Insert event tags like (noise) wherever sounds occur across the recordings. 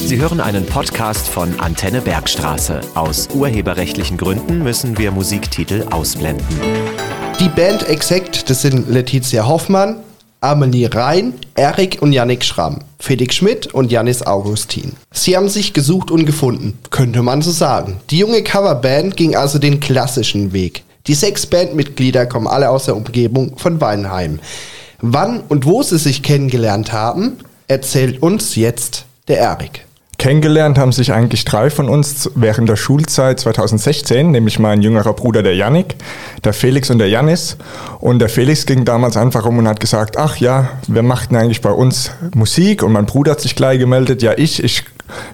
Sie hören einen Podcast von Antenne Bergstraße. Aus urheberrechtlichen Gründen müssen wir Musiktitel ausblenden. Die Band Exact, das sind Letizia Hoffmann, Amelie Rhein, Erik und Yannick Schramm, Felix Schmidt und Janis Augustin. Sie haben sich gesucht und gefunden, könnte man so sagen. Die junge Coverband ging also den klassischen Weg. Die sechs Bandmitglieder kommen alle aus der Umgebung von Weinheim. Wann und wo sie sich kennengelernt haben, erzählt uns jetzt der Erik. Kennengelernt haben sich eigentlich drei von uns während der Schulzeit 2016, nämlich mein jüngerer Bruder der Yannick, der Felix und der Janis. Und der Felix ging damals einfach um und hat gesagt, ach ja, wer macht denn eigentlich bei uns Musik? Und mein Bruder hat sich gleich gemeldet, ja ich, ich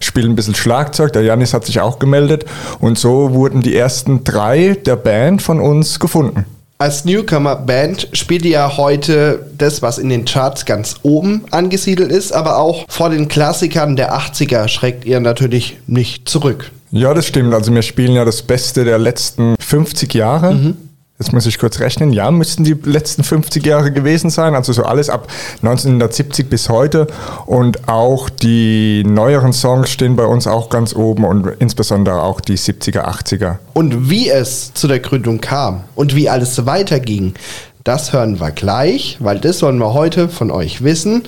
spiele ein bisschen Schlagzeug, der Janis hat sich auch gemeldet. Und so wurden die ersten drei der Band von uns gefunden als Newcomer-Band spielt ihr ja heute das, was in den Charts ganz oben angesiedelt ist, aber auch vor den Klassikern der 80er schreckt ihr natürlich nicht zurück. Ja, das stimmt. Also wir spielen ja das Beste der letzten 50 Jahre. Mhm. Jetzt muss ich kurz rechnen. Ja, müssten die letzten 50 Jahre gewesen sein. Also so alles ab 1970 bis heute. Und auch die neueren Songs stehen bei uns auch ganz oben und insbesondere auch die 70er, 80er. Und wie es zu der Gründung kam und wie alles weiterging, das hören wir gleich, weil das wollen wir heute von euch wissen.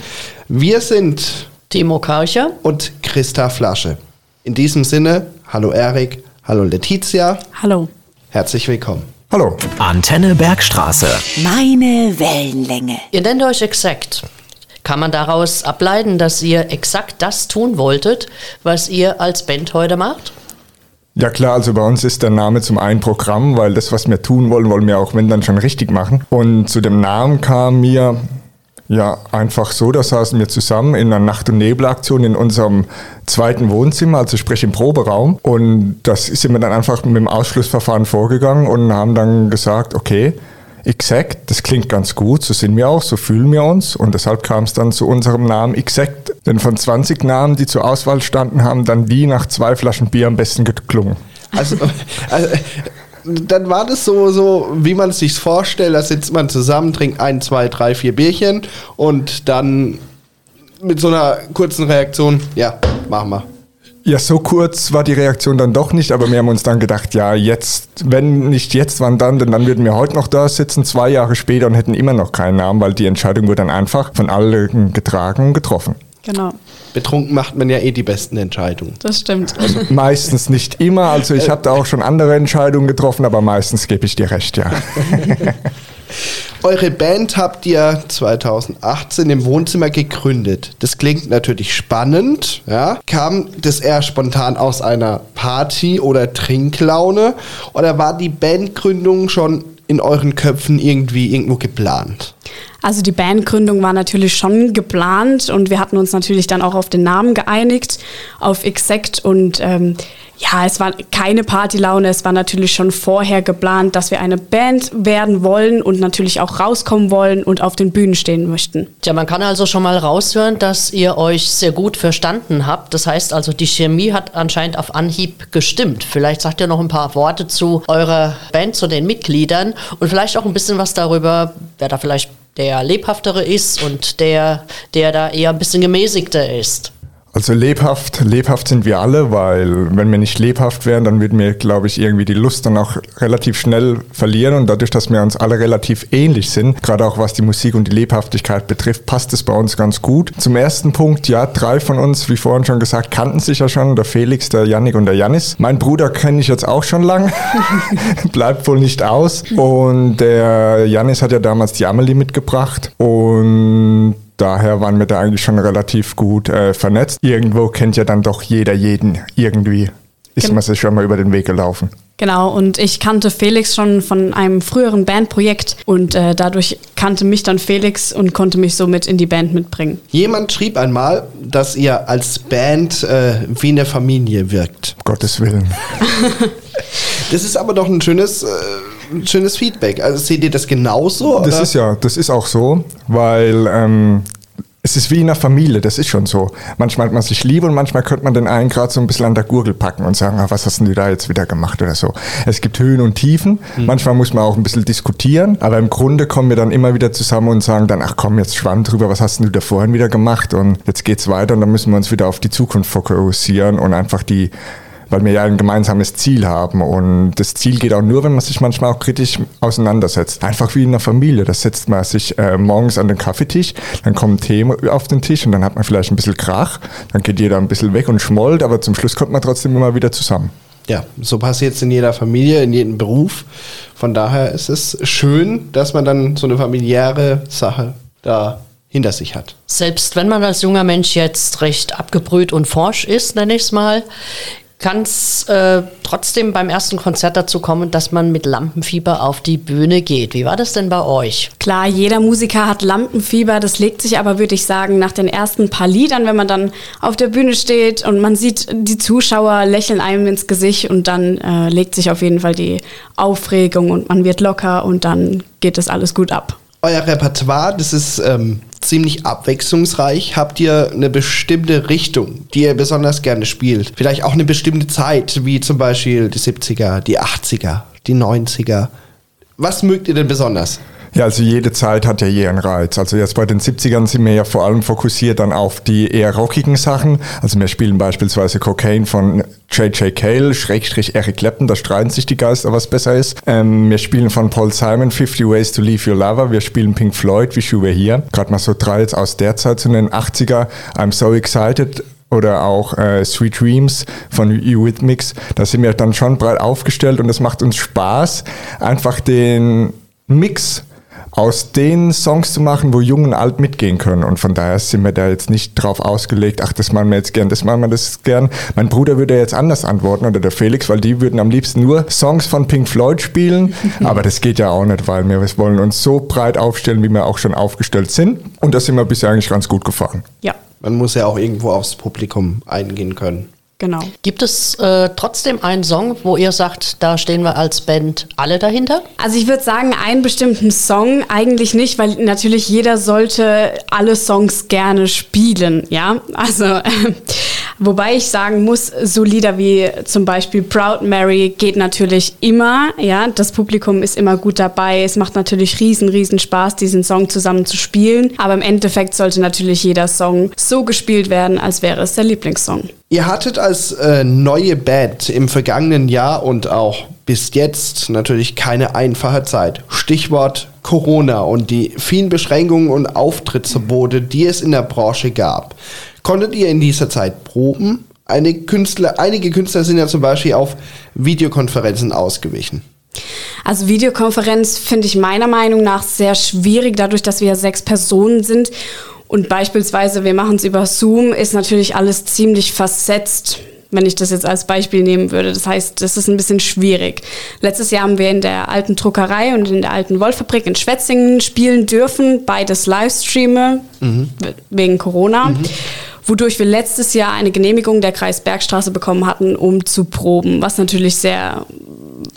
Wir sind Timo Karcher und Christa Flasche. In diesem Sinne, hallo Erik, hallo Letizia. Hallo. Herzlich willkommen. Hallo. Antenne Bergstraße. Meine Wellenlänge. Ihr nennt euch exakt. Kann man daraus ableiten, dass ihr exakt das tun wolltet, was ihr als Band heute macht? Ja klar, also bei uns ist der Name zum einen Programm, weil das, was wir tun wollen, wollen wir auch wenn dann schon richtig machen. Und zu dem Namen kam mir ja, einfach so, da saßen wir zusammen in einer Nacht- und Nebelaktion in unserem zweiten Wohnzimmer, also sprich im Proberaum. Und das sind wir dann einfach mit dem Ausschlussverfahren vorgegangen und haben dann gesagt, okay, Exact, das klingt ganz gut, so sind wir auch, so fühlen wir uns. Und deshalb kam es dann zu unserem Namen Exact. Denn von 20 Namen, die zur Auswahl standen, haben dann die nach zwei Flaschen Bier am besten geklungen. Also, also dann war das so, so wie man es sich vorstellt, da sitzt man zusammen, trinkt ein, zwei, drei, vier Bierchen und dann mit so einer kurzen Reaktion, ja, machen wir. Ja, so kurz war die Reaktion dann doch nicht, aber wir haben uns dann gedacht, ja, jetzt, wenn nicht jetzt, wann dann? Denn dann würden wir heute noch da sitzen, zwei Jahre später und hätten immer noch keinen Namen, weil die Entscheidung wurde dann einfach von allen getragen und getroffen. Genau. Betrunken macht man ja eh die besten Entscheidungen. Das stimmt. Also meistens nicht immer. Also ich habe da auch schon andere Entscheidungen getroffen, aber meistens gebe ich dir recht, ja. (laughs) Eure Band habt ihr 2018 im Wohnzimmer gegründet. Das klingt natürlich spannend. Ja? Kam das eher spontan aus einer Party oder Trinklaune? Oder war die Bandgründung schon in euren Köpfen irgendwie irgendwo geplant? Also die Bandgründung war natürlich schon geplant und wir hatten uns natürlich dann auch auf den Namen geeinigt, auf Exact und ähm, ja, es war keine Partylaune, es war natürlich schon vorher geplant, dass wir eine Band werden wollen und natürlich auch rauskommen wollen und auf den Bühnen stehen möchten. Ja, man kann also schon mal raushören, dass ihr euch sehr gut verstanden habt. Das heißt also, die Chemie hat anscheinend auf Anhieb gestimmt. Vielleicht sagt ihr noch ein paar Worte zu eurer Band, zu den Mitgliedern und vielleicht auch ein bisschen was darüber, wer da vielleicht der lebhaftere ist und der, der da eher ein bisschen gemäßigter ist. Also lebhaft, lebhaft sind wir alle, weil wenn wir nicht lebhaft wären, dann würden wir, glaube ich, irgendwie die Lust dann auch relativ schnell verlieren. Und dadurch, dass wir uns alle relativ ähnlich sind, gerade auch was die Musik und die Lebhaftigkeit betrifft, passt es bei uns ganz gut. Zum ersten Punkt, ja, drei von uns, wie vorhin schon gesagt, kannten sich ja schon, der Felix, der Yannick und der Janis. Mein Bruder kenne ich jetzt auch schon lang, (laughs) bleibt wohl nicht aus. Und der Janis hat ja damals die Amelie mitgebracht und daher waren wir da eigentlich schon relativ gut äh, vernetzt. Irgendwo kennt ja dann doch jeder jeden irgendwie. Ist man sich schon mal über den Weg gelaufen. Genau, und ich kannte Felix schon von einem früheren Bandprojekt und äh, dadurch kannte mich dann Felix und konnte mich somit in die Band mitbringen. Jemand schrieb einmal, dass ihr als Band äh, wie eine Familie wirkt. Gottes Willen. (laughs) das ist aber doch ein schönes, äh, schönes Feedback. Also seht ihr das genauso? Das oder? ist ja, das ist auch so, weil ähm, es ist wie in einer Familie, das ist schon so. Manchmal hat man sich lieb und manchmal könnte man den einen gerade so ein bisschen an der Gurgel packen und sagen, ah, was hast denn du da jetzt wieder gemacht oder so. Es gibt Höhen und Tiefen, mhm. manchmal muss man auch ein bisschen diskutieren, aber im Grunde kommen wir dann immer wieder zusammen und sagen dann, ach komm, jetzt schwamm drüber, was hast denn du da vorhin wieder gemacht und jetzt geht's weiter und dann müssen wir uns wieder auf die Zukunft fokussieren und einfach die weil wir ja ein gemeinsames Ziel haben. Und das Ziel geht auch nur, wenn man sich manchmal auch kritisch auseinandersetzt. Einfach wie in einer Familie. Da setzt man sich äh, morgens an den Kaffeetisch, dann kommen Themen auf den Tisch und dann hat man vielleicht ein bisschen Krach, dann geht jeder ein bisschen weg und schmollt, aber zum Schluss kommt man trotzdem immer wieder zusammen. Ja, so passiert es in jeder Familie, in jedem Beruf. Von daher ist es schön, dass man dann so eine familiäre Sache da hinter sich hat. Selbst wenn man als junger Mensch jetzt recht abgebrüht und forsch ist, nenne ich es mal, kann es äh, trotzdem beim ersten Konzert dazu kommen, dass man mit Lampenfieber auf die Bühne geht. Wie war das denn bei euch? Klar, jeder Musiker hat Lampenfieber. Das legt sich aber, würde ich sagen, nach den ersten paar Liedern, wenn man dann auf der Bühne steht und man sieht, die Zuschauer lächeln einem ins Gesicht und dann äh, legt sich auf jeden Fall die Aufregung und man wird locker und dann geht das alles gut ab. Euer Repertoire, das ist ähm, ziemlich abwechslungsreich. Habt ihr eine bestimmte Richtung, die ihr besonders gerne spielt? Vielleicht auch eine bestimmte Zeit, wie zum Beispiel die 70er, die 80er, die 90er. Was mögt ihr denn besonders? Ja, also jede Zeit hat ja je einen Reiz. Also jetzt bei den 70ern sind wir ja vor allem fokussiert dann auf die eher rockigen Sachen. Also wir spielen beispielsweise Cocaine von J.J. Cale, Schrägstrich Eric Clapton, da streiten sich die Geister, was besser ist. Ähm, wir spielen von Paul Simon 50 Ways to Leave Your Lover. Wir spielen Pink Floyd, wie You Were Here. Gerade mal so drei jetzt aus der Zeit zu den 80er. I'm So Excited oder auch äh, Sweet Dreams von Eurythmics. Da sind wir dann schon breit aufgestellt und es macht uns Spaß, einfach den Mix aus den Songs zu machen, wo Jung und Alt mitgehen können. Und von daher sind wir da jetzt nicht drauf ausgelegt, ach, das machen wir jetzt gern, das machen wir das gern. Mein Bruder würde jetzt anders antworten oder der Felix, weil die würden am liebsten nur Songs von Pink Floyd spielen. (laughs) Aber das geht ja auch nicht, weil wir wollen uns so breit aufstellen, wie wir auch schon aufgestellt sind. Und da sind wir bisher eigentlich ganz gut gefahren. Ja. Man muss ja auch irgendwo aufs Publikum eingehen können. Genau. Gibt es äh, trotzdem einen Song, wo ihr sagt, da stehen wir als Band alle dahinter? Also ich würde sagen, einen bestimmten Song eigentlich nicht, weil natürlich jeder sollte alle Songs gerne spielen, ja. Also äh, Wobei ich sagen muss, so Lieder wie zum Beispiel Proud Mary geht natürlich immer. Ja, das Publikum ist immer gut dabei. Es macht natürlich riesen, riesen Spaß, diesen Song zusammen zu spielen. Aber im Endeffekt sollte natürlich jeder Song so gespielt werden, als wäre es der Lieblingssong. Ihr hattet als äh, neue Band im vergangenen Jahr und auch bis jetzt natürlich keine einfache Zeit. Stichwort Corona und die vielen Beschränkungen und Auftrittsverbote, die es in der Branche gab. Konntet ihr in dieser Zeit proben? Einige Künstler, einige Künstler sind ja zum Beispiel auf Videokonferenzen ausgewichen. Also Videokonferenz finde ich meiner Meinung nach sehr schwierig, dadurch, dass wir sechs Personen sind. Und beispielsweise, wir machen es über Zoom, ist natürlich alles ziemlich versetzt wenn ich das jetzt als Beispiel nehmen würde. Das heißt, das ist ein bisschen schwierig. Letztes Jahr haben wir in der alten Druckerei und in der alten Wollfabrik in Schwetzingen spielen dürfen, beides Livestreame mhm. wegen Corona. Mhm wodurch wir letztes Jahr eine Genehmigung der Kreis Bergstraße bekommen hatten, um zu proben, was natürlich sehr,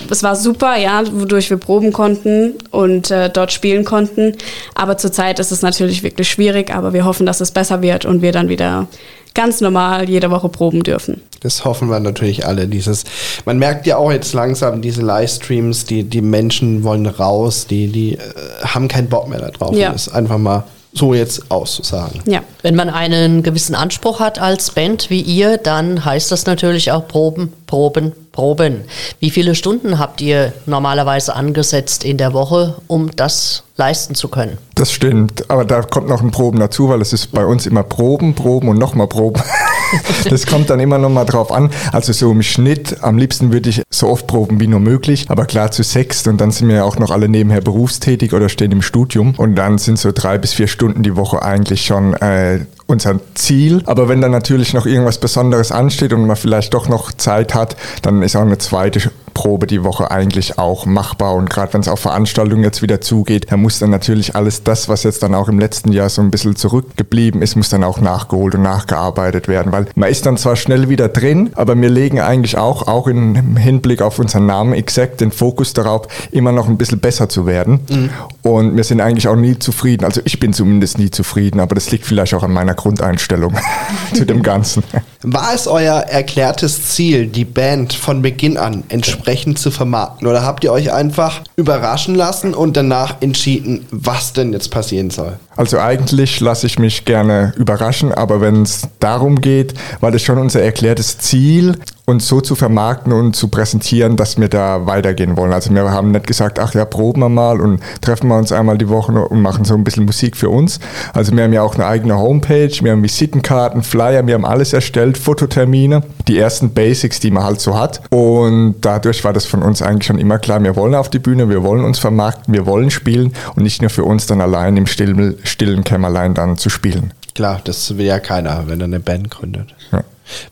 es war super, ja, wodurch wir proben konnten und äh, dort spielen konnten. Aber zurzeit ist es natürlich wirklich schwierig, aber wir hoffen, dass es besser wird und wir dann wieder ganz normal jede Woche proben dürfen. Das hoffen wir natürlich alle. Dieses, man merkt ja auch jetzt langsam diese Livestreams, die, die Menschen wollen raus, die, die äh, haben keinen Bock mehr darauf. Ja. Das ist einfach mal so jetzt auszusagen. Ja, wenn man einen gewissen Anspruch hat als Band wie ihr, dann heißt das natürlich auch Proben, Proben, Proben. Wie viele Stunden habt ihr normalerweise angesetzt in der Woche, um das leisten zu können? Das stimmt, aber da kommt noch ein Proben dazu, weil es ist bei uns immer Proben, Proben und nochmal Proben. (laughs) das kommt dann immer noch mal drauf an. Also so im Schnitt, am liebsten würde ich so oft proben wie nur möglich, aber klar zu sechst und dann sind wir ja auch noch alle nebenher berufstätig oder stehen im Studium und dann sind so drei bis vier Stunden die Woche eigentlich schon äh, unser Ziel. Aber wenn dann natürlich noch irgendwas Besonderes ansteht und man vielleicht doch noch Zeit hat, dann ist auch eine zweite Probe die Woche eigentlich auch machbar. Und gerade wenn es auf Veranstaltungen jetzt wieder zugeht, da muss dann natürlich alles das, was jetzt dann auch im letzten Jahr so ein bisschen zurückgeblieben ist, muss dann auch nachgeholt und nachgearbeitet werden. Weil man ist dann zwar schnell wieder drin, aber wir legen eigentlich auch, auch im Hinblick auf unseren Namen Exact, den Fokus darauf, immer noch ein bisschen besser zu werden. Mhm. Und wir sind eigentlich auch nie zufrieden. Also ich bin zumindest nie zufrieden, aber das liegt vielleicht auch an meiner Grundeinstellung (laughs) zu dem Ganzen. War es euer erklärtes Ziel, die Band von Beginn an entsprechend zu vermarkten? Oder habt ihr euch einfach überraschen lassen und danach entschieden, was denn jetzt passieren soll? Also eigentlich lasse ich mich gerne überraschen, aber wenn es darum geht, war das schon unser erklärtes Ziel, uns so zu vermarkten und zu präsentieren, dass wir da weitergehen wollen. Also wir haben nicht gesagt, ach ja, proben wir mal und treffen wir uns einmal die Woche und machen so ein bisschen Musik für uns. Also wir haben ja auch eine eigene Homepage, wir haben Visitenkarten, Flyer, wir haben alles erstellt, Fototermine, die ersten Basics, die man halt so hat. Und dadurch war das von uns eigentlich schon immer klar, wir wollen auf die Bühne, wir wollen uns vermarkten, wir wollen spielen und nicht nur für uns dann allein im stillen, stillen Kämmerlein dann zu spielen. Klar, das will ja keiner, wenn er eine Band gründet. Ja.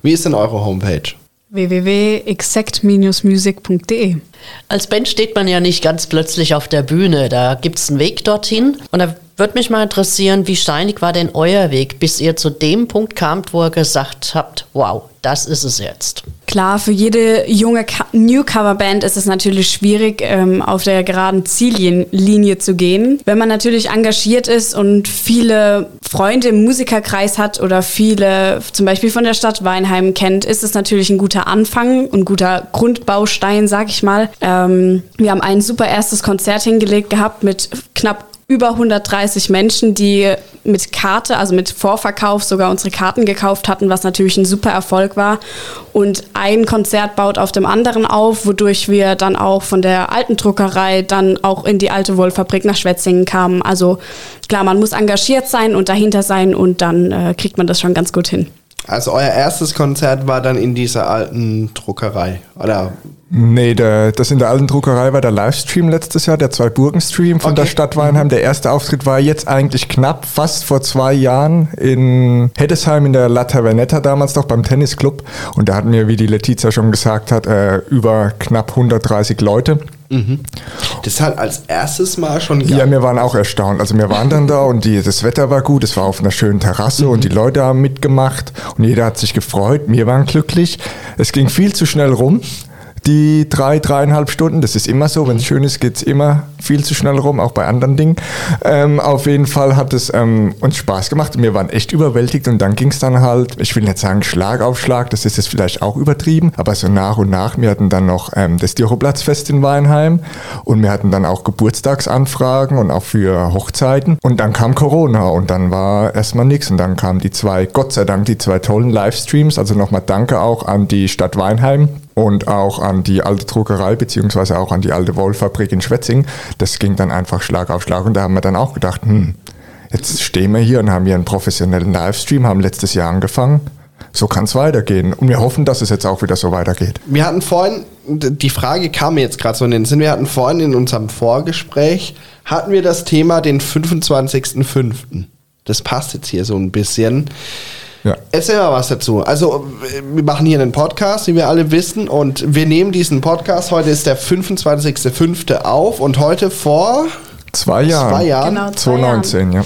Wie ist denn eure Homepage? www.exact-music.de. Als Band steht man ja nicht ganz plötzlich auf der Bühne. Da gibt es einen Weg dorthin. Und da würde mich mal interessieren, wie steinig war denn euer Weg, bis ihr zu dem Punkt kamt, wo ihr gesagt habt, wow, das ist es jetzt. Klar, für jede junge Newcomer-Band ist es natürlich schwierig, ähm, auf der geraden Ziellinie zu gehen. Wenn man natürlich engagiert ist und viele Freunde im Musikerkreis hat oder viele zum Beispiel von der Stadt Weinheim kennt, ist es natürlich ein guter Anfang und guter Grundbaustein, sag ich mal. Ähm, wir haben ein super erstes Konzert hingelegt gehabt mit knapp über 130 Menschen, die mit Karte, also mit Vorverkauf sogar unsere Karten gekauft hatten, was natürlich ein super Erfolg war. Und ein Konzert baut auf dem anderen auf, wodurch wir dann auch von der alten Druckerei dann auch in die alte Wollfabrik nach Schwetzingen kamen. Also klar, man muss engagiert sein und dahinter sein und dann äh, kriegt man das schon ganz gut hin. Also euer erstes Konzert war dann in dieser alten Druckerei, oder? Nee, der, das in der alten Druckerei war der Livestream letztes Jahr, der Zwei-Burgen-Stream von okay. der Stadt Weinheim. Der erste Auftritt war jetzt eigentlich knapp, fast vor zwei Jahren in Heddesheim in der La Tavernetta, damals noch beim Tennisclub. Und da hatten wir, wie die Letizia schon gesagt hat, äh, über knapp 130 Leute. Mhm. Das hat als erstes Mal schon. Ja, wir waren auch erstaunt. Also wir waren dann da und die, das Wetter war gut, es war auf einer schönen Terrasse mhm. und die Leute haben mitgemacht und jeder hat sich gefreut. Wir waren glücklich. Es ging viel zu schnell rum die drei, dreieinhalb Stunden. Das ist immer so. Wenn es schön ist, geht es immer viel zu schnell rum, auch bei anderen Dingen. Ähm, auf jeden Fall hat es ähm, uns Spaß gemacht wir waren echt überwältigt und dann ging es dann halt, ich will nicht sagen Schlag auf Schlag, das ist jetzt vielleicht auch übertrieben, aber so nach und nach. Wir hatten dann noch ähm, das Diroplatzfest in Weinheim und wir hatten dann auch Geburtstagsanfragen und auch für Hochzeiten und dann kam Corona und dann war erstmal nichts und dann kamen die zwei, Gott sei Dank, die zwei tollen Livestreams. Also nochmal danke auch an die Stadt Weinheim und auch an die alte Druckerei beziehungsweise auch an die alte Wollfabrik in Schwetzing. Das ging dann einfach Schlag auf Schlag und da haben wir dann auch gedacht, hm, jetzt stehen wir hier und haben hier einen professionellen Livestream, haben letztes Jahr angefangen. So kann es weitergehen. Und wir hoffen, dass es jetzt auch wieder so weitergeht. Wir hatten vorhin, die Frage kam mir jetzt gerade so in den Sinn, wir hatten vorhin in unserem Vorgespräch, hatten wir das Thema den 25.05. Das passt jetzt hier so ein bisschen. Ja. Erzähl mal was dazu. Also, wir machen hier einen Podcast, wie wir alle wissen, und wir nehmen diesen Podcast. Heute ist der 25.05. auf und heute vor zwei Jahren. Zwei Jahren. Genau, zwei 2019, Jahren.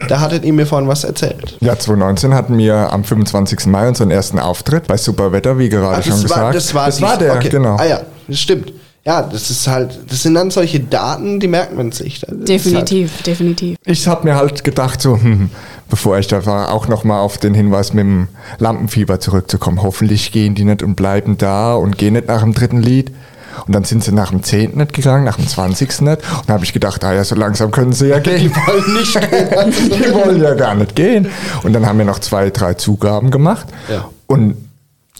ja. Da hattet ihr mir vorhin was erzählt. Ja, 2019 hatten wir am 25. Mai unseren ersten Auftritt bei Superwetter, wie gerade ah, schon gesagt. das war, das war der, okay. genau. Ah ja, das stimmt. Ja, das ist halt, das sind dann solche Daten, die merkt man sich. Das definitiv, halt definitiv. Ich habe mir halt gedacht, so, hm, bevor ich da war, auch nochmal auf den Hinweis mit dem Lampenfieber zurückzukommen. Hoffentlich gehen die nicht und bleiben da und gehen nicht nach dem dritten Lied. Und dann sind sie nach dem 10. nicht gegangen, nach dem 20. nicht. Und da habe ich gedacht, ah ja, so langsam können sie ja (laughs) gehen. Die wollen nicht gehen. (laughs) die wollen ja gar nicht gehen. Und dann haben wir noch zwei, drei Zugaben gemacht. Ja. Und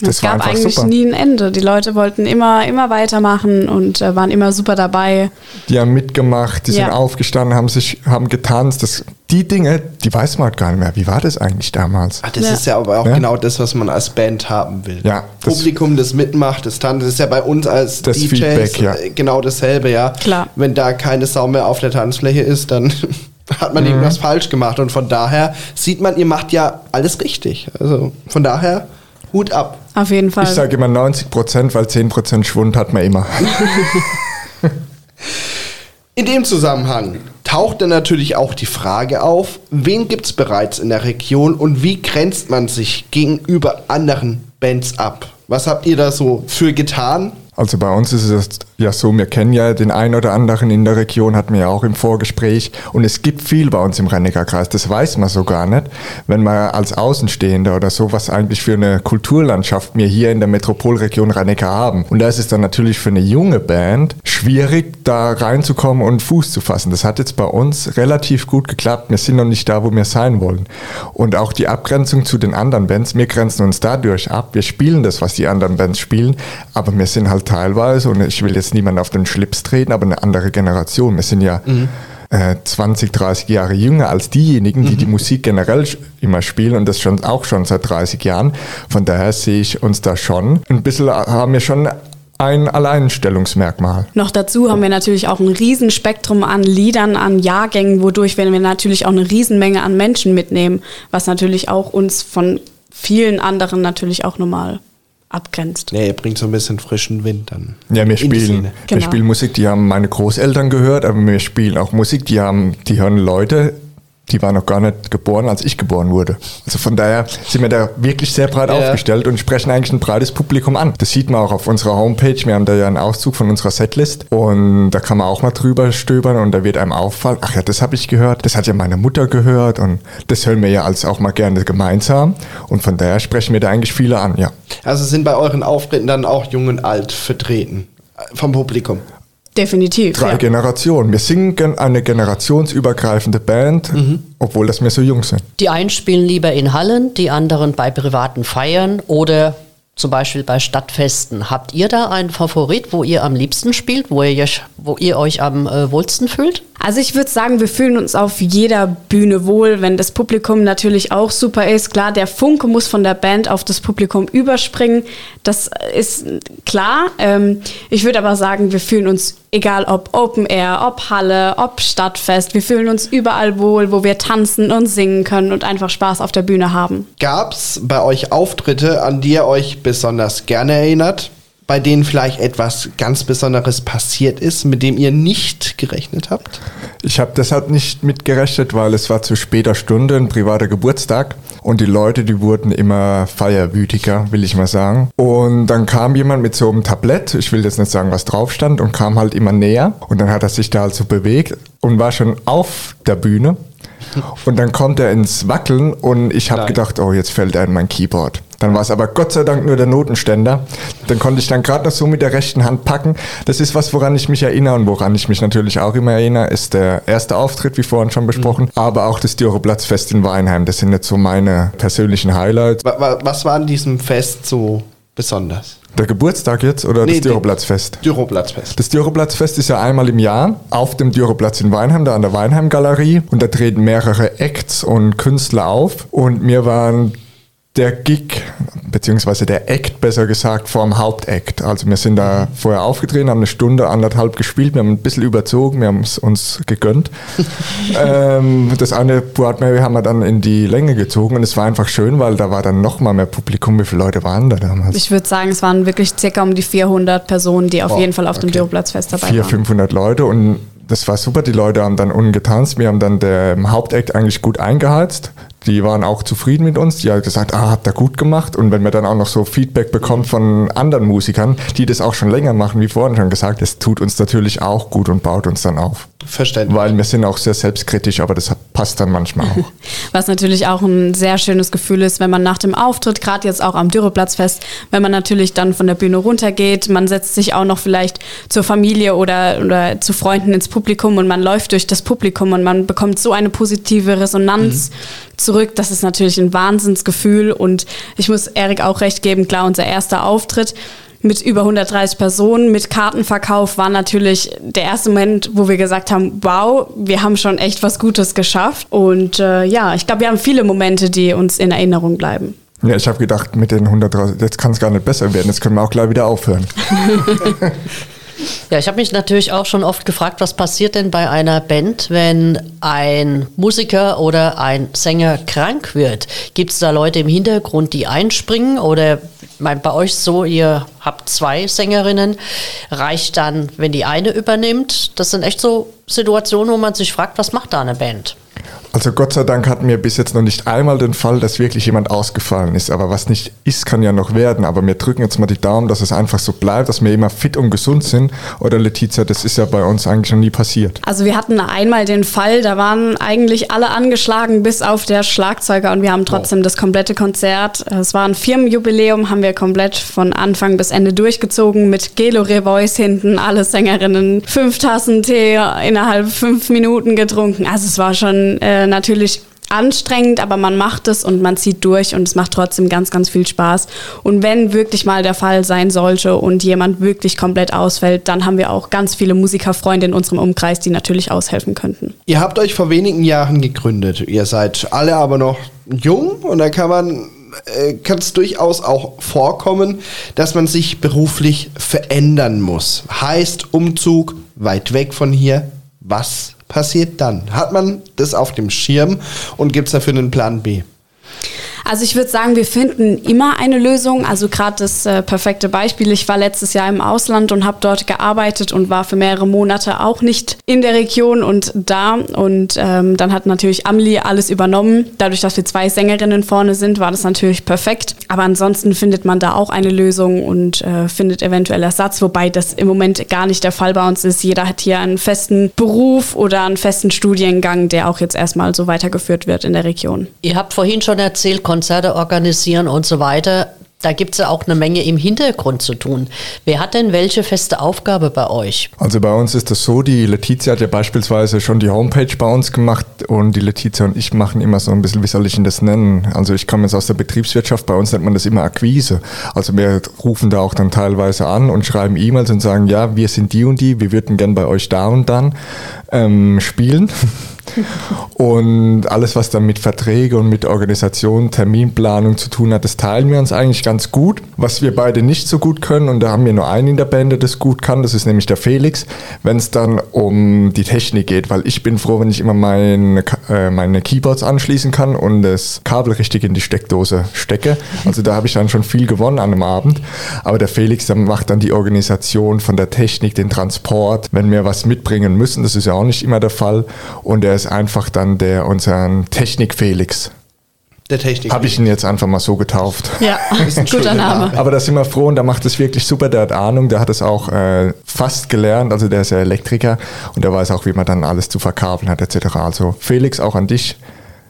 das es gab eigentlich super. nie ein Ende. Die Leute wollten immer, immer weitermachen und äh, waren immer super dabei. Die haben mitgemacht, die ja. sind aufgestanden, haben sich, haben getanzt. Das, die Dinge, die weiß man halt gar nicht mehr. Wie war das eigentlich damals? Ach, das ja. ist ja aber auch ja? genau das, was man als Band haben will. Ja, das Publikum, das mitmacht, das tanzt, das ist ja bei uns als das DJs Feedback, ja. Äh, genau dasselbe, ja. Klar. Wenn da keine Sau mehr auf der Tanzfläche ist, dann (laughs) hat man mhm. irgendwas falsch gemacht. Und von daher sieht man, ihr macht ja alles richtig. Also von daher Hut ab. Auf jeden Fall. Ich sage immer 90 Prozent, weil 10 Prozent Schwund hat man immer. (laughs) In dem Zusammenhang taucht dann natürlich auch die Frage auf, wen gibt es bereits in der Region und wie grenzt man sich gegenüber anderen Bands ab? Was habt ihr da so für getan? Also bei uns ist es ja so, wir kennen ja den einen oder anderen in der Region, hatten wir ja auch im Vorgespräch. Und es gibt viel bei uns im Rennecker Kreis, das weiß man so gar nicht, wenn man als Außenstehender oder so, was eigentlich für eine Kulturlandschaft wir hier in der Metropolregion Rennecker haben. Und da ist es dann natürlich für eine junge Band schwierig, da reinzukommen und Fuß zu fassen. Das hat jetzt bei uns relativ gut geklappt. Wir sind noch nicht da, wo wir sein wollen. Und auch die Abgrenzung zu den anderen Bands, wir grenzen uns dadurch ab. Wir spielen das, was die anderen Bands spielen, aber wir sind halt teilweise, und ich will jetzt niemand auf den Schlips treten, aber eine andere Generation. Wir sind ja mhm. äh, 20, 30 Jahre jünger als diejenigen, die mhm. die Musik generell immer spielen und das schon auch schon seit 30 Jahren. Von daher sehe ich uns da schon ein bisschen, äh, haben wir schon ein Alleinstellungsmerkmal. Noch dazu haben wir natürlich auch ein Riesenspektrum an Liedern, an Jahrgängen, wodurch wir natürlich auch eine Riesenmenge an Menschen mitnehmen, was natürlich auch uns von vielen anderen natürlich auch normal abgrenzt. Nee, ihr bringt so ein bisschen frischen Wind dann. Ja, wir spielen, wir genau. spielen Musik, die haben meine Großeltern gehört, aber wir spielen auch Musik, die haben, die hören Leute, die war noch gar nicht geboren, als ich geboren wurde. Also von daher sind wir da wirklich sehr breit ja. aufgestellt und sprechen eigentlich ein breites Publikum an. Das sieht man auch auf unserer Homepage. Wir haben da ja einen Auszug von unserer Setlist und da kann man auch mal drüber stöbern und da wird einem auffallen, ach ja, das habe ich gehört, das hat ja meine Mutter gehört und das hören wir ja als auch mal gerne gemeinsam und von daher sprechen wir da eigentlich viele an, ja. Also sind bei euren Auftritten dann auch jung und alt vertreten äh, vom Publikum? Definitiv. Drei ja. Generationen. Wir singen eine generationsübergreifende Band, mhm. obwohl das wir so jung sind. Die einen spielen lieber in Hallen, die anderen bei privaten Feiern oder zum Beispiel bei Stadtfesten. Habt ihr da einen Favorit, wo ihr am liebsten spielt, wo ihr, wo ihr euch am äh, wohlsten fühlt? Also ich würde sagen, wir fühlen uns auf jeder Bühne wohl, wenn das Publikum natürlich auch super ist. Klar, der Funke muss von der Band auf das Publikum überspringen. Das ist klar. Ähm, ich würde aber sagen, wir fühlen uns, egal ob Open Air, ob Halle, ob Stadtfest, wir fühlen uns überall wohl, wo wir tanzen und singen können und einfach Spaß auf der Bühne haben. Gab es bei euch Auftritte, an die ihr euch besonders gerne erinnert? Bei denen vielleicht etwas ganz Besonderes passiert ist, mit dem ihr nicht gerechnet habt? Ich habe deshalb nicht mitgerechnet, weil es war zu später Stunde, ein privater Geburtstag und die Leute, die wurden immer feierwütiger, will ich mal sagen. Und dann kam jemand mit so einem Tablett, ich will jetzt nicht sagen, was drauf stand, und kam halt immer näher und dann hat er sich da halt so bewegt und war schon auf der Bühne und dann kommt er ins Wackeln und ich habe gedacht, oh, jetzt fällt er in mein Keyboard. Dann war es aber Gott sei Dank nur der Notenständer. Dann konnte ich dann gerade noch so mit der rechten Hand packen. Das ist was, woran ich mich erinnere und woran ich mich natürlich auch immer erinnere, ist der erste Auftritt, wie vorhin schon besprochen, mhm. aber auch das Dioreplatzfest in Weinheim. Das sind jetzt so meine persönlichen Highlights. Was war an diesem Fest so besonders? Der Geburtstag jetzt oder nee, das Düroplatzfest? Düroplatzfest. Das Düroplatzfest ist ja einmal im Jahr auf dem Düroplatz in Weinheim, da an der Weinheim Galerie. Und da treten mehrere Acts und Künstler auf. Und mir waren der Gig, beziehungsweise der Act besser gesagt, vorm Hauptakt. Also wir sind da vorher aufgetreten, haben eine Stunde, anderthalb gespielt, wir haben ein bisschen überzogen, wir haben es uns gegönnt. (laughs) ähm, das eine Board Mary haben wir dann in die Länge gezogen und es war einfach schön, weil da war dann noch mal mehr Publikum. Wie viele Leute waren da damals? Ich würde sagen, es waren wirklich circa um die 400 Personen, die auf oh, jeden Fall auf okay. dem Dürrplatzfest dabei 400, waren. 500 Leute und das war super. Die Leute haben dann unten getanzt. Wir haben dann den Hauptakt eigentlich gut eingeheizt die waren auch zufrieden mit uns. Die haben gesagt, ah, habt ihr gut gemacht. Und wenn man dann auch noch so Feedback bekommt von anderen Musikern, die das auch schon länger machen, wie vorhin schon gesagt, das tut uns natürlich auch gut und baut uns dann auf. Verständlich. Weil wir sind auch sehr selbstkritisch, aber das passt dann manchmal auch. (laughs) Was natürlich auch ein sehr schönes Gefühl ist, wenn man nach dem Auftritt, gerade jetzt auch am Dürreplatzfest, wenn man natürlich dann von der Bühne runtergeht, man setzt sich auch noch vielleicht zur Familie oder, oder zu Freunden ins Publikum und man läuft durch das Publikum und man bekommt so eine positive Resonanz. Mhm zurück. Das ist natürlich ein Wahnsinnsgefühl und ich muss Erik auch recht geben, klar, unser erster Auftritt mit über 130 Personen, mit Kartenverkauf war natürlich der erste Moment, wo wir gesagt haben, wow, wir haben schon echt was Gutes geschafft. Und äh, ja, ich glaube, wir haben viele Momente, die uns in Erinnerung bleiben. Ja, ich habe gedacht, mit den 130, jetzt kann es gar nicht besser werden, jetzt können wir auch gleich wieder aufhören. (laughs) Ja, ich habe mich natürlich auch schon oft gefragt, was passiert denn bei einer Band, wenn ein Musiker oder ein Sänger krank wird? Gibt es da Leute im Hintergrund, die einspringen oder mein, bei euch so, ihr habt zwei Sängerinnen, reicht dann, wenn die eine übernimmt? Das sind echt so Situationen, wo man sich fragt, was macht da eine Band? Also Gott sei Dank hatten wir bis jetzt noch nicht einmal den Fall, dass wirklich jemand ausgefallen ist. Aber was nicht ist, kann ja noch werden. Aber wir drücken jetzt mal die Daumen, dass es einfach so bleibt, dass wir immer fit und gesund sind. Oder Letizia, das ist ja bei uns eigentlich noch nie passiert. Also wir hatten einmal den Fall, da waren eigentlich alle angeschlagen, bis auf der Schlagzeuger und wir haben trotzdem wow. das komplette Konzert. Es war ein Firmenjubiläum, haben wir komplett von Anfang bis Ende durchgezogen mit Gelo Revoice hinten, alle Sängerinnen, fünf Tassen Tee innerhalb fünf Minuten getrunken. Also es war schon äh, natürlich anstrengend, aber man macht es und man zieht durch und es macht trotzdem ganz, ganz viel Spaß. Und wenn wirklich mal der Fall sein sollte und jemand wirklich komplett ausfällt, dann haben wir auch ganz viele Musikerfreunde in unserem Umkreis, die natürlich aushelfen könnten. Ihr habt euch vor wenigen Jahren gegründet. Ihr seid alle aber noch jung und da kann man äh, kann es durchaus auch vorkommen, dass man sich beruflich verändern muss. Heißt Umzug weit weg von hier. Was passiert dann? Hat man das auf dem Schirm und gibt es dafür einen Plan B? Also ich würde sagen, wir finden immer eine Lösung. Also gerade das äh, perfekte Beispiel. Ich war letztes Jahr im Ausland und habe dort gearbeitet und war für mehrere Monate auch nicht in der Region und da. Und ähm, dann hat natürlich Amli alles übernommen. Dadurch, dass wir zwei Sängerinnen vorne sind, war das natürlich perfekt. Aber ansonsten findet man da auch eine Lösung und äh, findet eventuell Ersatz, wobei das im Moment gar nicht der Fall bei uns ist. Jeder hat hier einen festen Beruf oder einen festen Studiengang, der auch jetzt erstmal so weitergeführt wird in der Region. Ihr habt vorhin schon erzählt, Konzerte organisieren und so weiter. Da gibt es ja auch eine Menge im Hintergrund zu tun. Wer hat denn welche feste Aufgabe bei euch? Also bei uns ist das so, die Letizia hat ja beispielsweise schon die Homepage bei uns gemacht und die Letizia und ich machen immer so ein bisschen, wie soll ich denn das nennen? Also ich komme jetzt aus der Betriebswirtschaft, bei uns nennt man das immer Akquise. Also wir rufen da auch dann teilweise an und schreiben E-Mails und sagen, ja, wir sind die und die, wir würden gern bei euch da und dann ähm, spielen. (laughs) (laughs) und alles, was dann mit Verträge und mit Organisation, Terminplanung zu tun hat, das teilen wir uns eigentlich ganz gut. Was wir beide nicht so gut können, und da haben wir nur einen in der Band, der das gut kann, das ist nämlich der Felix, wenn es dann um die Technik geht, weil ich bin froh, wenn ich immer meine, äh, meine Keyboards anschließen kann und das Kabel richtig in die Steckdose stecke. Also da habe ich dann schon viel gewonnen an einem Abend. Aber der Felix, der macht dann die Organisation von der Technik, den Transport, wenn wir was mitbringen müssen, das ist ja auch nicht immer der Fall. Und er ist einfach dann der unseren Technik-Felix. Der Technik. Habe ich ihn jetzt einfach mal so getauft. Ja, ist ein guter Name. Aber da sind wir froh und der macht es wirklich super. Der hat Ahnung, der hat es auch äh, fast gelernt. Also der ist ja Elektriker und der weiß auch, wie man dann alles zu verkabeln hat etc. Also Felix, auch an dich.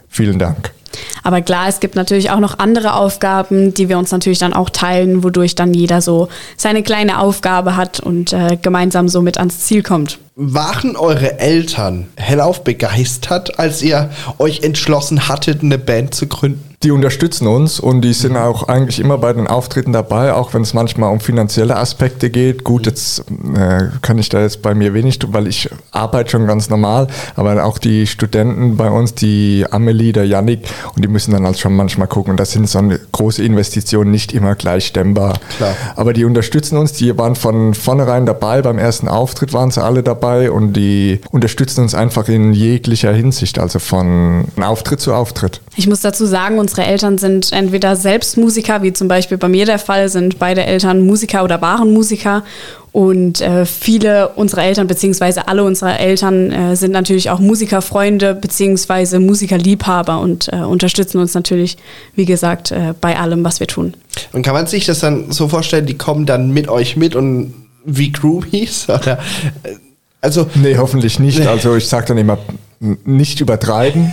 Vielen Dank. Aber klar, es gibt natürlich auch noch andere Aufgaben, die wir uns natürlich dann auch teilen, wodurch dann jeder so seine kleine Aufgabe hat und äh, gemeinsam so mit ans Ziel kommt. Waren eure Eltern hellauf begeistert, als ihr euch entschlossen hattet, eine Band zu gründen? Die unterstützen uns und die sind auch eigentlich immer bei den Auftritten dabei, auch wenn es manchmal um finanzielle Aspekte geht. Gut, jetzt äh, kann ich da jetzt bei mir wenig tun, weil ich arbeite schon ganz normal, aber auch die Studenten bei uns, die Amelie, der Yannick, und die müssen dann halt schon manchmal gucken. Und das sind so eine große Investitionen nicht immer gleich stemmbar. Klar. Aber die unterstützen uns, die waren von vornherein dabei, beim ersten Auftritt waren sie alle dabei und die unterstützen uns einfach in jeglicher Hinsicht, also von Auftritt zu Auftritt. Ich muss dazu sagen, unsere Eltern sind entweder selbst Musiker, wie zum Beispiel bei mir der Fall, sind beide Eltern Musiker oder waren Musiker. Und äh, viele unserer Eltern, beziehungsweise alle unserer Eltern, äh, sind natürlich auch Musikerfreunde, beziehungsweise Musikerliebhaber und äh, unterstützen uns natürlich, wie gesagt, äh, bei allem, was wir tun. Und kann man sich das dann so vorstellen, die kommen dann mit euch mit und wie Groupies? (laughs) Oder, also nee, hoffentlich nicht. Also ich sage dann immer, nicht übertreiben.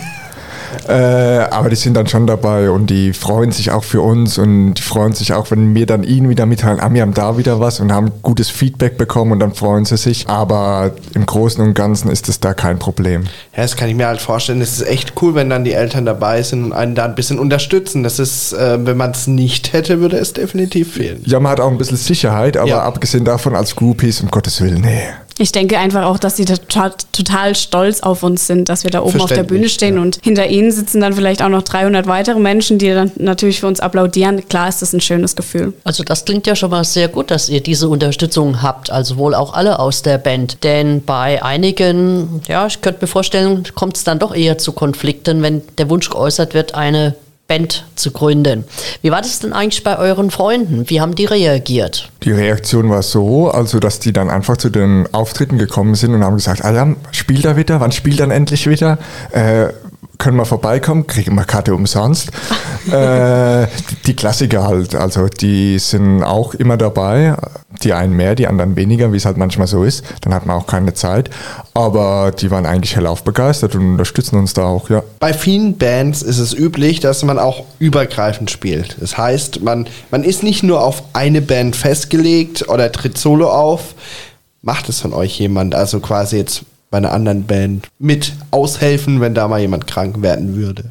Äh, aber die sind dann schon dabei und die freuen sich auch für uns und die freuen sich auch, wenn wir dann ihnen wieder mitteilen, ah, wir haben da wieder was und haben gutes Feedback bekommen und dann freuen sie sich. Aber im Großen und Ganzen ist es da kein Problem. Ja, das kann ich mir halt vorstellen. Es ist echt cool, wenn dann die Eltern dabei sind und einen da ein bisschen unterstützen. Das ist, äh, wenn man es nicht hätte, würde es definitiv fehlen. Ja, man hat auch ein bisschen Sicherheit, aber ja. abgesehen davon als Groupies, um Gottes Willen, nee. Ich denke einfach auch, dass sie total, total stolz auf uns sind, dass wir da oben auf der Bühne stehen ja. und hinter ihnen sitzen dann vielleicht auch noch 300 weitere Menschen, die dann natürlich für uns applaudieren. Klar ist das ein schönes Gefühl. Also das klingt ja schon mal sehr gut, dass ihr diese Unterstützung habt, also wohl auch alle aus der Band. Denn bei einigen, ja, ich könnte mir vorstellen, kommt es dann doch eher zu Konflikten, wenn der Wunsch geäußert wird, eine Band zu gründen. Wie war das denn eigentlich bei euren Freunden? Wie haben die reagiert? Die Reaktion war so, also dass die dann einfach zu den Auftritten gekommen sind und haben gesagt, Adam, spielt er wieder? Wann spielt er endlich wieder? Äh, können wir vorbeikommen, kriegen wir Karte umsonst. (laughs) äh, die Klassiker halt, also die sind auch immer dabei. Die einen mehr, die anderen weniger, wie es halt manchmal so ist. Dann hat man auch keine Zeit. Aber die waren eigentlich hellauf begeistert und unterstützen uns da auch, ja. Bei vielen Bands ist es üblich, dass man auch übergreifend spielt. Das heißt, man, man ist nicht nur auf eine Band festgelegt oder tritt solo auf. Macht es von euch jemand? Also quasi jetzt bei einer anderen Band mit aushelfen, wenn da mal jemand krank werden würde?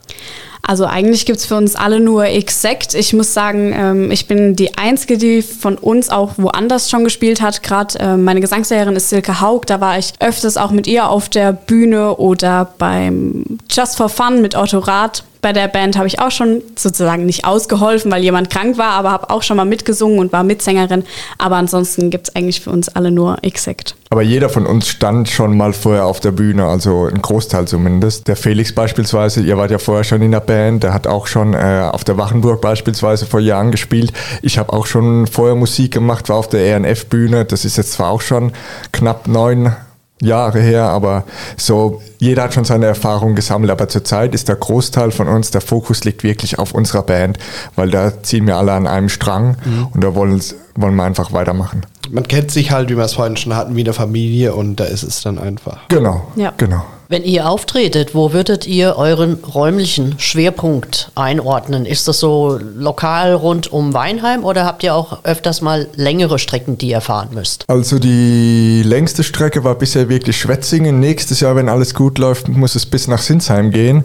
Also eigentlich gibt es für uns alle nur Exact. Ich muss sagen, ähm, ich bin die Einzige, die von uns auch woanders schon gespielt hat. Gerade äh, meine Gesangslehrerin ist Silke Haug. Da war ich öfters auch mit ihr auf der Bühne oder beim Just for Fun mit Otto Rath bei der Band habe ich auch schon sozusagen nicht ausgeholfen, weil jemand krank war, aber habe auch schon mal mitgesungen und war Mitsängerin. Aber ansonsten gibt es eigentlich für uns alle nur Exact. Aber jeder von uns stand schon mal vorher auf der Bühne, also ein Großteil zumindest. Der Felix beispielsweise, ihr wart ja vorher schon in der Band, der hat auch schon äh, auf der Wachenburg beispielsweise vor Jahren gespielt. Ich habe auch schon vorher Musik gemacht, war auf der ENF-Bühne. Das ist jetzt zwar auch schon knapp neun Jahre her, aber so, jeder hat schon seine Erfahrungen gesammelt, aber zurzeit ist der Großteil von uns, der Fokus liegt wirklich auf unserer Band, weil da ziehen wir alle an einem Strang mhm. und da wollen, wollen wir einfach weitermachen. Man kennt sich halt, wie wir es vorhin schon hatten, wie eine Familie und da ist es dann einfach. Genau, ja. genau. Wenn ihr auftretet, wo würdet ihr euren räumlichen Schwerpunkt einordnen? Ist das so lokal rund um Weinheim oder habt ihr auch öfters mal längere Strecken, die ihr fahren müsst? Also die längste Strecke war bisher wirklich Schwetzingen. Nächstes Jahr, wenn alles gut läuft, muss es bis nach Sinsheim gehen,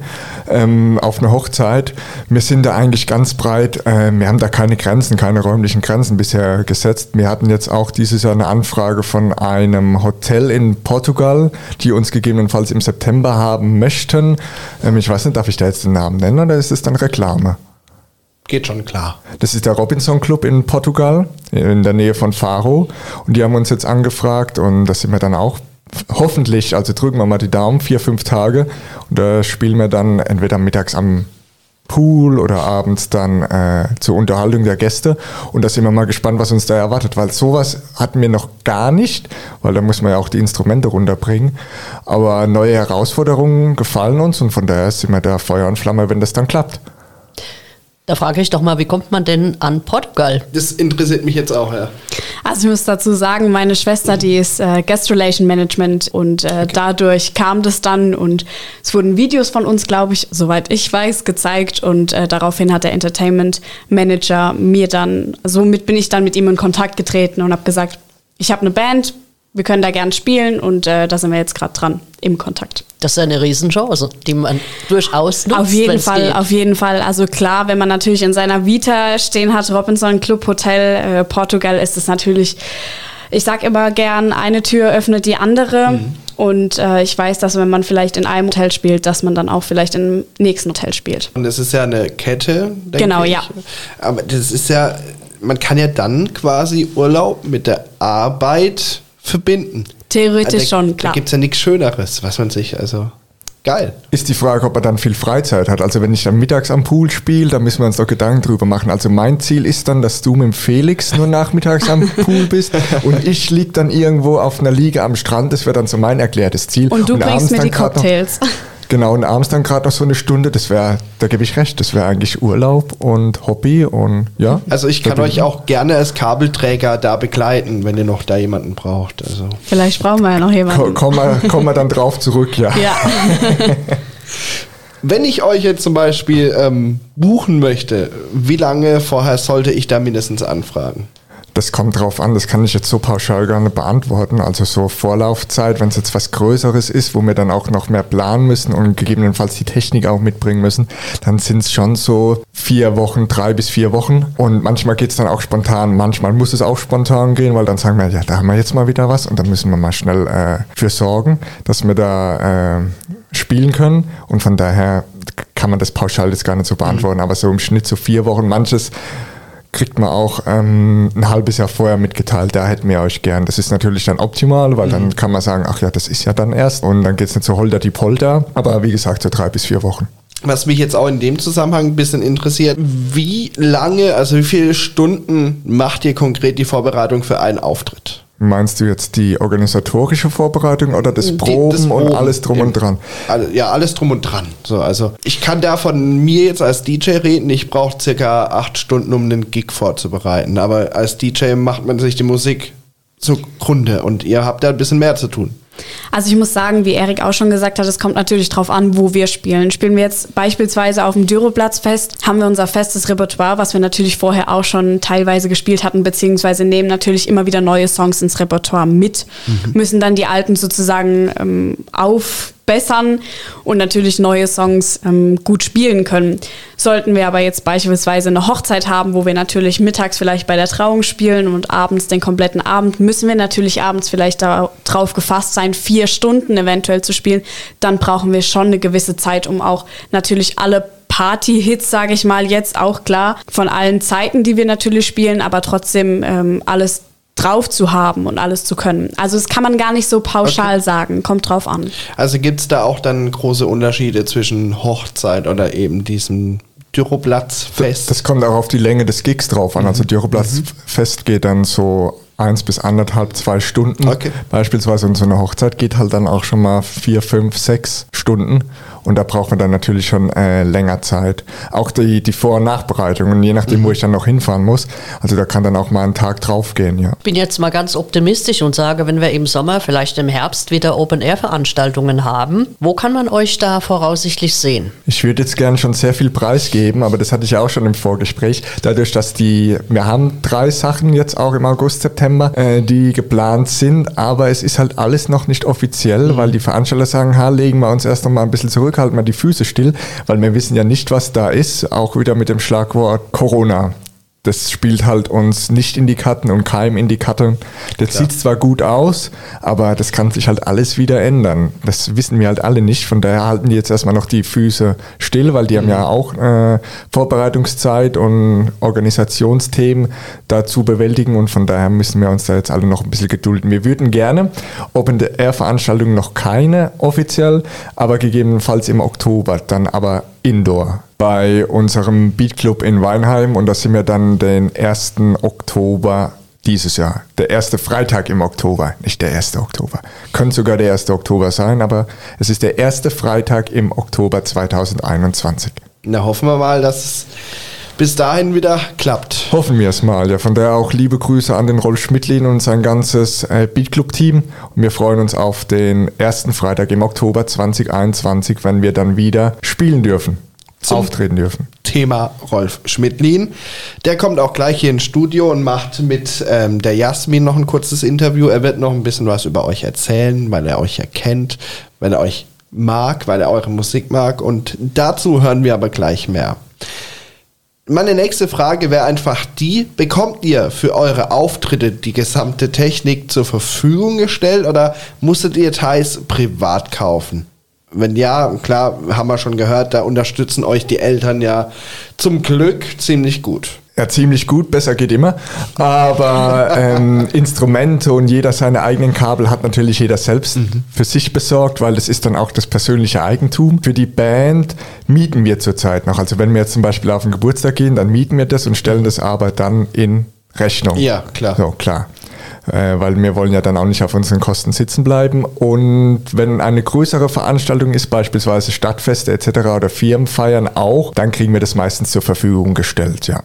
ähm, auf eine Hochzeit. Wir sind da eigentlich ganz breit. Äh, wir haben da keine Grenzen, keine räumlichen Grenzen bisher gesetzt. Wir hatten jetzt auch dieses Jahr eine Anfrage von einem Hotel in Portugal, die uns gegebenenfalls im September haben möchten. Ähm, ich weiß nicht, darf ich da jetzt den Namen nennen oder ist es dann Reklame? Geht schon klar. Das ist der Robinson Club in Portugal, in der Nähe von Faro. Und die haben uns jetzt angefragt und da sind wir dann auch hoffentlich, also drücken wir mal die Daumen, vier, fünf Tage. Und da spielen wir dann entweder mittags am Pool oder abends dann äh, zur Unterhaltung der Gäste. Und da sind wir mal gespannt, was uns da erwartet, weil sowas hatten wir noch gar nicht, weil da muss man ja auch die Instrumente runterbringen. Aber neue Herausforderungen gefallen uns und von daher sind wir da Feuer und Flamme, wenn das dann klappt. Da frage ich doch mal, wie kommt man denn an Portugal? Das interessiert mich jetzt auch, ja. Also ich muss dazu sagen, meine Schwester, die ist äh, Guest Relation Management und äh, okay. dadurch kam das dann und es wurden Videos von uns, glaube ich, soweit ich weiß, gezeigt und äh, daraufhin hat der Entertainment Manager mir dann, somit bin ich dann mit ihm in Kontakt getreten und habe gesagt, ich habe eine Band, wir können da gern spielen und äh, da sind wir jetzt gerade dran im Kontakt. Das ist eine Riesenchance, die man durchaus nutzt. Auf jeden Fall, geht. auf jeden Fall. Also klar, wenn man natürlich in seiner Vita stehen hat, Robinson Club Hotel äh, Portugal, ist es natürlich, ich sag immer gern, eine Tür öffnet die andere. Mhm. Und äh, ich weiß, dass wenn man vielleicht in einem Hotel spielt, dass man dann auch vielleicht im nächsten Hotel spielt. Und das ist ja eine Kette, denke genau, ich. ja. Aber das ist ja, man kann ja dann quasi Urlaub mit der Arbeit verbinden. Theoretisch also, schon, klar. Da gibt es ja nichts Schöneres, was man sich, also geil. Ist die Frage, ob er dann viel Freizeit hat. Also wenn ich dann mittags am Pool spiele, dann müssen wir uns doch Gedanken drüber machen. Also mein Ziel ist dann, dass du mit dem Felix nur nachmittags am (laughs) Pool bist und ich liege dann irgendwo auf einer Liege am Strand. Das wäre dann so mein erklärtes Ziel. Und du und bringst mir die Cocktails. Genau, und abends dann gerade noch so eine Stunde, das wäre, da gebe ich recht, das wäre eigentlich Urlaub und Hobby und ja. Also ich kann euch auch gerne als Kabelträger da begleiten, wenn ihr noch da jemanden braucht. Also. Vielleicht brauchen wir ja noch jemanden. Kommen wir, kommen wir dann drauf zurück, ja. Ja. (laughs) Wenn ich euch jetzt zum Beispiel ähm, buchen möchte, wie lange vorher sollte ich da mindestens anfragen? Das kommt drauf an, das kann ich jetzt so pauschal gar nicht beantworten. Also so Vorlaufzeit, wenn es jetzt was Größeres ist, wo wir dann auch noch mehr planen müssen und gegebenenfalls die Technik auch mitbringen müssen, dann sind es schon so vier Wochen, drei bis vier Wochen. Und manchmal geht es dann auch spontan, manchmal muss es auch spontan gehen, weil dann sagen wir, ja, da haben wir jetzt mal wieder was und dann müssen wir mal schnell äh, für sorgen, dass wir da äh, spielen können. Und von daher kann man das pauschal jetzt gar nicht so beantworten, mhm. aber so im Schnitt so vier Wochen, manches kriegt man auch ähm, ein halbes Jahr vorher mitgeteilt, da hätten wir euch gern. Das ist natürlich dann optimal, weil mhm. dann kann man sagen, ach ja, das ist ja dann erst und dann geht es nicht so holter die Polter. Aber wie gesagt, so drei bis vier Wochen. Was mich jetzt auch in dem Zusammenhang ein bisschen interessiert, wie lange, also wie viele Stunden macht ihr konkret die Vorbereitung für einen Auftritt? Meinst du jetzt die organisatorische Vorbereitung oder das Die- Proben, das und Proben alles drum und dran? Ja, alles drum und dran. So, also ich kann da von mir jetzt als DJ reden. Ich brauche circa acht Stunden, um einen Gig vorzubereiten. Aber als DJ macht man sich die Musik zugrunde und ihr habt da ein bisschen mehr zu tun. Also ich muss sagen, wie Erik auch schon gesagt hat, es kommt natürlich drauf an, wo wir spielen. Spielen wir jetzt beispielsweise auf dem Düroplatzfest, haben wir unser festes Repertoire, was wir natürlich vorher auch schon teilweise gespielt hatten, beziehungsweise nehmen natürlich immer wieder neue Songs ins Repertoire mit, müssen dann die alten sozusagen ähm, aufbessern und natürlich neue Songs ähm, gut spielen können. Sollten wir aber jetzt beispielsweise eine Hochzeit haben, wo wir natürlich mittags vielleicht bei der Trauung spielen und abends den kompletten Abend, müssen wir natürlich abends vielleicht darauf gefasst sein, vier Stunden eventuell zu spielen, dann brauchen wir schon eine gewisse Zeit, um auch natürlich alle Party-Hits, sage ich mal, jetzt auch klar, von allen Zeiten, die wir natürlich spielen, aber trotzdem ähm, alles drauf zu haben und alles zu können. Also das kann man gar nicht so pauschal sagen, kommt drauf an. Also gibt es da auch dann große Unterschiede zwischen Hochzeit oder eben diesem Düroplatzfest? Das kommt auch auf die Länge des Gigs drauf an. Mhm. Also Düroplatzfest geht dann so eins bis anderthalb, zwei Stunden. Okay. Beispielsweise und so eine Hochzeit geht halt dann auch schon mal vier, fünf, sechs Stunden. Und da braucht man dann natürlich schon äh, länger Zeit. Auch die, die Vor- und Nachbereitung. Und je nachdem, Mhm. wo ich dann noch hinfahren muss, also da kann dann auch mal ein Tag drauf gehen, ja. Ich bin jetzt mal ganz optimistisch und sage, wenn wir im Sommer, vielleicht im Herbst wieder Open-Air-Veranstaltungen haben, wo kann man euch da voraussichtlich sehen? Ich würde jetzt gerne schon sehr viel preisgeben, aber das hatte ich auch schon im Vorgespräch. Dadurch, dass die, wir haben drei Sachen jetzt auch im August, September, äh, die geplant sind, aber es ist halt alles noch nicht offiziell, weil die Veranstalter sagen, ha, legen wir uns erst noch mal ein bisschen zurück, halten wir die Füße still, weil wir wissen ja nicht, was da ist, auch wieder mit dem Schlagwort Corona. Das spielt halt uns nicht in die Karten und keinem in die Karten. Das sieht zwar gut aus, aber das kann sich halt alles wieder ändern. Das wissen wir halt alle nicht. Von daher halten die jetzt erstmal noch die Füße still, weil die haben ja auch äh, Vorbereitungszeit und Organisationsthemen dazu bewältigen und von daher müssen wir uns da jetzt alle noch ein bisschen gedulden. Wir würden gerne Open-Air-Veranstaltungen noch keine offiziell, aber gegebenenfalls im Oktober, dann aber Indoor bei unserem Beatclub in Weinheim und da sind wir dann den 1. Oktober dieses Jahr. Der erste Freitag im Oktober, nicht der 1. Oktober. Könnte sogar der 1. Oktober sein, aber es ist der erste Freitag im Oktober 2021. Na, hoffen wir mal, dass es bis dahin wieder klappt. Hoffen wir es mal. Ja, von daher auch liebe Grüße an den Rolf Schmidlin und sein ganzes äh, Beatclub-Team. Und wir freuen uns auf den ersten Freitag im Oktober 2021, wenn wir dann wieder spielen dürfen, auftreten dürfen. Thema Rolf Schmidlin. Der kommt auch gleich hier ins Studio und macht mit ähm, der Jasmin noch ein kurzes Interview. Er wird noch ein bisschen was über euch erzählen, weil er euch ja kennt, weil er euch mag, weil er eure Musik mag. Und dazu hören wir aber gleich mehr. Meine nächste Frage wäre einfach die, bekommt ihr für eure Auftritte die gesamte Technik zur Verfügung gestellt oder musstet ihr teils privat kaufen? Wenn ja, klar, haben wir schon gehört, da unterstützen euch die Eltern ja zum Glück ziemlich gut. Ja, ziemlich gut, besser geht immer. Aber ähm, (laughs) Instrumente und jeder seine eigenen Kabel hat natürlich jeder selbst für sich besorgt, weil das ist dann auch das persönliche Eigentum. Für die Band mieten wir zurzeit noch. Also wenn wir jetzt zum Beispiel auf den Geburtstag gehen, dann mieten wir das und stellen das aber dann in Rechnung. Ja, klar. So, klar. Äh, weil wir wollen ja dann auch nicht auf unseren Kosten sitzen bleiben. Und wenn eine größere Veranstaltung ist, beispielsweise Stadtfeste etc. oder Firmenfeiern auch, dann kriegen wir das meistens zur Verfügung gestellt, ja.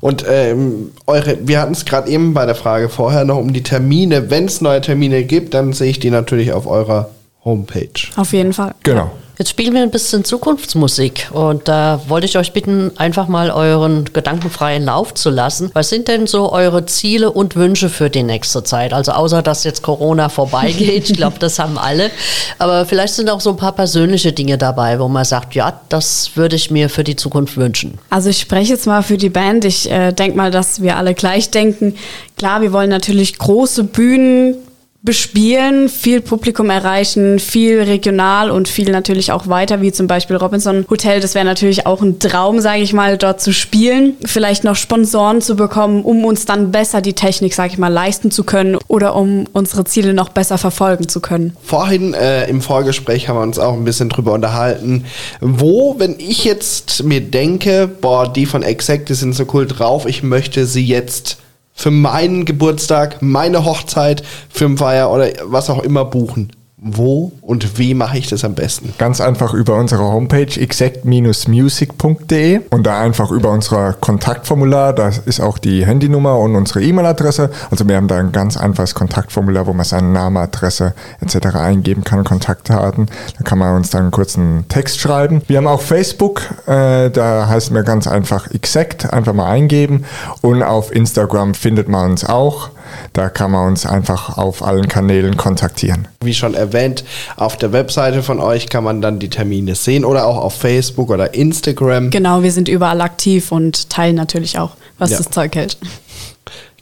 Und ähm, eure, wir hatten es gerade eben bei der Frage vorher noch um die Termine. Wenn es neue Termine gibt, dann sehe ich die natürlich auf eurer Homepage. Auf jeden Fall. Genau. Jetzt spielen wir ein bisschen Zukunftsmusik und da wollte ich euch bitten, einfach mal euren gedankenfreien Lauf zu lassen. Was sind denn so eure Ziele und Wünsche für die nächste Zeit? Also außer, dass jetzt Corona vorbeigeht, ich glaube, das haben alle. Aber vielleicht sind auch so ein paar persönliche Dinge dabei, wo man sagt, ja, das würde ich mir für die Zukunft wünschen. Also ich spreche jetzt mal für die Band. Ich äh, denke mal, dass wir alle gleich denken. Klar, wir wollen natürlich große Bühnen bespielen, viel Publikum erreichen, viel regional und viel natürlich auch weiter, wie zum Beispiel Robinson Hotel. Das wäre natürlich auch ein Traum, sage ich mal, dort zu spielen. Vielleicht noch Sponsoren zu bekommen, um uns dann besser die Technik, sage ich mal, leisten zu können oder um unsere Ziele noch besser verfolgen zu können. Vorhin äh, im Vorgespräch haben wir uns auch ein bisschen drüber unterhalten, wo, wenn ich jetzt mir denke, boah, die von Exact, die sind so cool drauf, ich möchte sie jetzt für meinen Geburtstag, meine Hochzeit, Firmenfeier oder was auch immer buchen. Wo und wie mache ich das am besten? Ganz einfach über unsere Homepage exact-music.de und da einfach über unser Kontaktformular, da ist auch die Handynummer und unsere E-Mail-Adresse. Also wir haben da ein ganz einfaches Kontaktformular, wo man seinen Namen, Adresse etc. eingeben kann, Kontaktdaten. Da kann man uns dann einen kurzen Text schreiben. Wir haben auch Facebook, äh, da heißen wir ganz einfach exact, einfach mal eingeben und auf Instagram findet man uns auch. Da kann man uns einfach auf allen Kanälen kontaktieren. Wie schon erwähnt, auf der Webseite von euch kann man dann die Termine sehen oder auch auf Facebook oder Instagram. Genau, wir sind überall aktiv und teilen natürlich auch, was ja. das Zeug hält.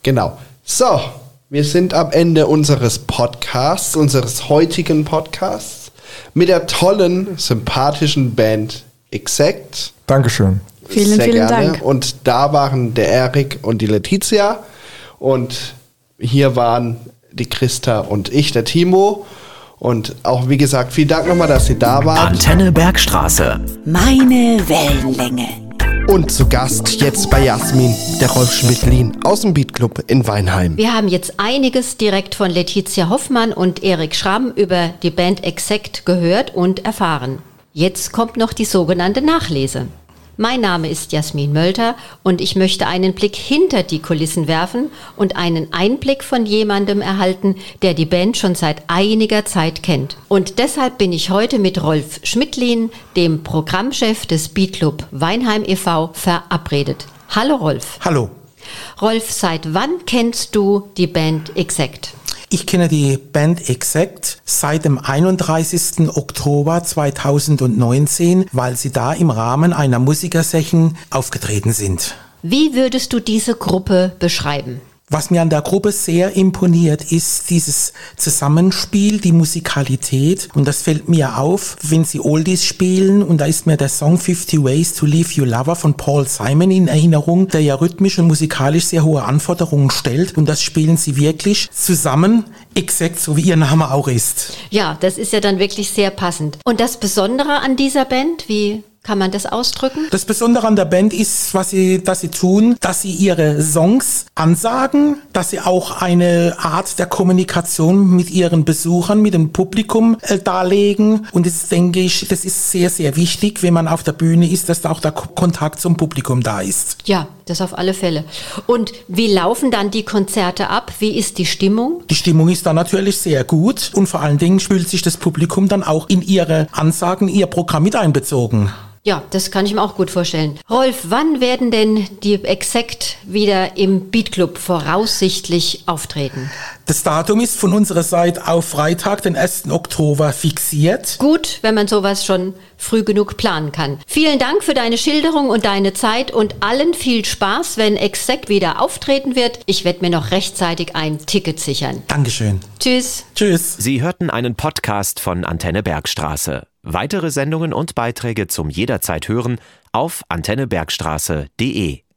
Genau. So, wir sind am Ende unseres Podcasts, unseres heutigen Podcasts mit der tollen, sympathischen Band Exact. Dankeschön. Vielen, Sehr vielen gerne. Dank. Und da waren der Erik und die Letizia. Und hier waren die Christa und ich, der Timo. Und auch wie gesagt, vielen Dank nochmal, dass Sie da waren. Antenne Bergstraße. Meine Wellenlänge. Und zu Gast jetzt bei Jasmin, der Rolf Schmidlin aus dem Beatclub in Weinheim. Wir haben jetzt einiges direkt von Letizia Hoffmann und Erik Schramm über die Band Exact gehört und erfahren. Jetzt kommt noch die sogenannte Nachlese. Mein Name ist Jasmin Mölter und ich möchte einen Blick hinter die Kulissen werfen und einen Einblick von jemandem erhalten, der die Band schon seit einiger Zeit kennt. Und deshalb bin ich heute mit Rolf Schmidlin, dem Programmchef des Beatclub Weinheim e.V., verabredet. Hallo Rolf. Hallo. Rolf, seit wann kennst du die Band Exact? Ich kenne die Band Exact seit dem 31. Oktober 2019, weil sie da im Rahmen einer Musikersession aufgetreten sind. Wie würdest du diese Gruppe beschreiben? Was mir an der Gruppe sehr imponiert, ist dieses Zusammenspiel, die Musikalität. Und das fällt mir auf, wenn sie Oldies spielen. Und da ist mir der Song 50 Ways to Leave Your Lover von Paul Simon in Erinnerung, der ja rhythmisch und musikalisch sehr hohe Anforderungen stellt. Und das spielen sie wirklich zusammen, exakt so wie ihr Name auch ist. Ja, das ist ja dann wirklich sehr passend. Und das Besondere an dieser Band, wie kann man das ausdrücken? Das Besondere an der Band ist, was sie, dass sie tun, dass sie ihre Songs ansagen, dass sie auch eine Art der Kommunikation mit ihren Besuchern, mit dem Publikum äh, darlegen. Und das denke ich, das ist sehr, sehr wichtig, wenn man auf der Bühne ist, dass da auch der Kontakt zum Publikum da ist. Ja, das auf alle Fälle. Und wie laufen dann die Konzerte ab? Wie ist die Stimmung? Die Stimmung ist dann natürlich sehr gut und vor allen Dingen fühlt sich das Publikum dann auch in ihre Ansagen, ihr Programm mit einbezogen. Ja, das kann ich mir auch gut vorstellen. Rolf, wann werden denn die Exact wieder im Beatclub voraussichtlich auftreten? Das Datum ist von unserer Seite auf Freitag, den 1. Oktober fixiert. Gut, wenn man sowas schon früh genug planen kann. Vielen Dank für deine Schilderung und deine Zeit und allen viel Spaß, wenn Exact wieder auftreten wird. Ich werde mir noch rechtzeitig ein Ticket sichern. Dankeschön. Tschüss. Tschüss. Sie hörten einen Podcast von Antenne Bergstraße. Weitere Sendungen und Beiträge zum jederzeit hören auf antennebergstraße.de.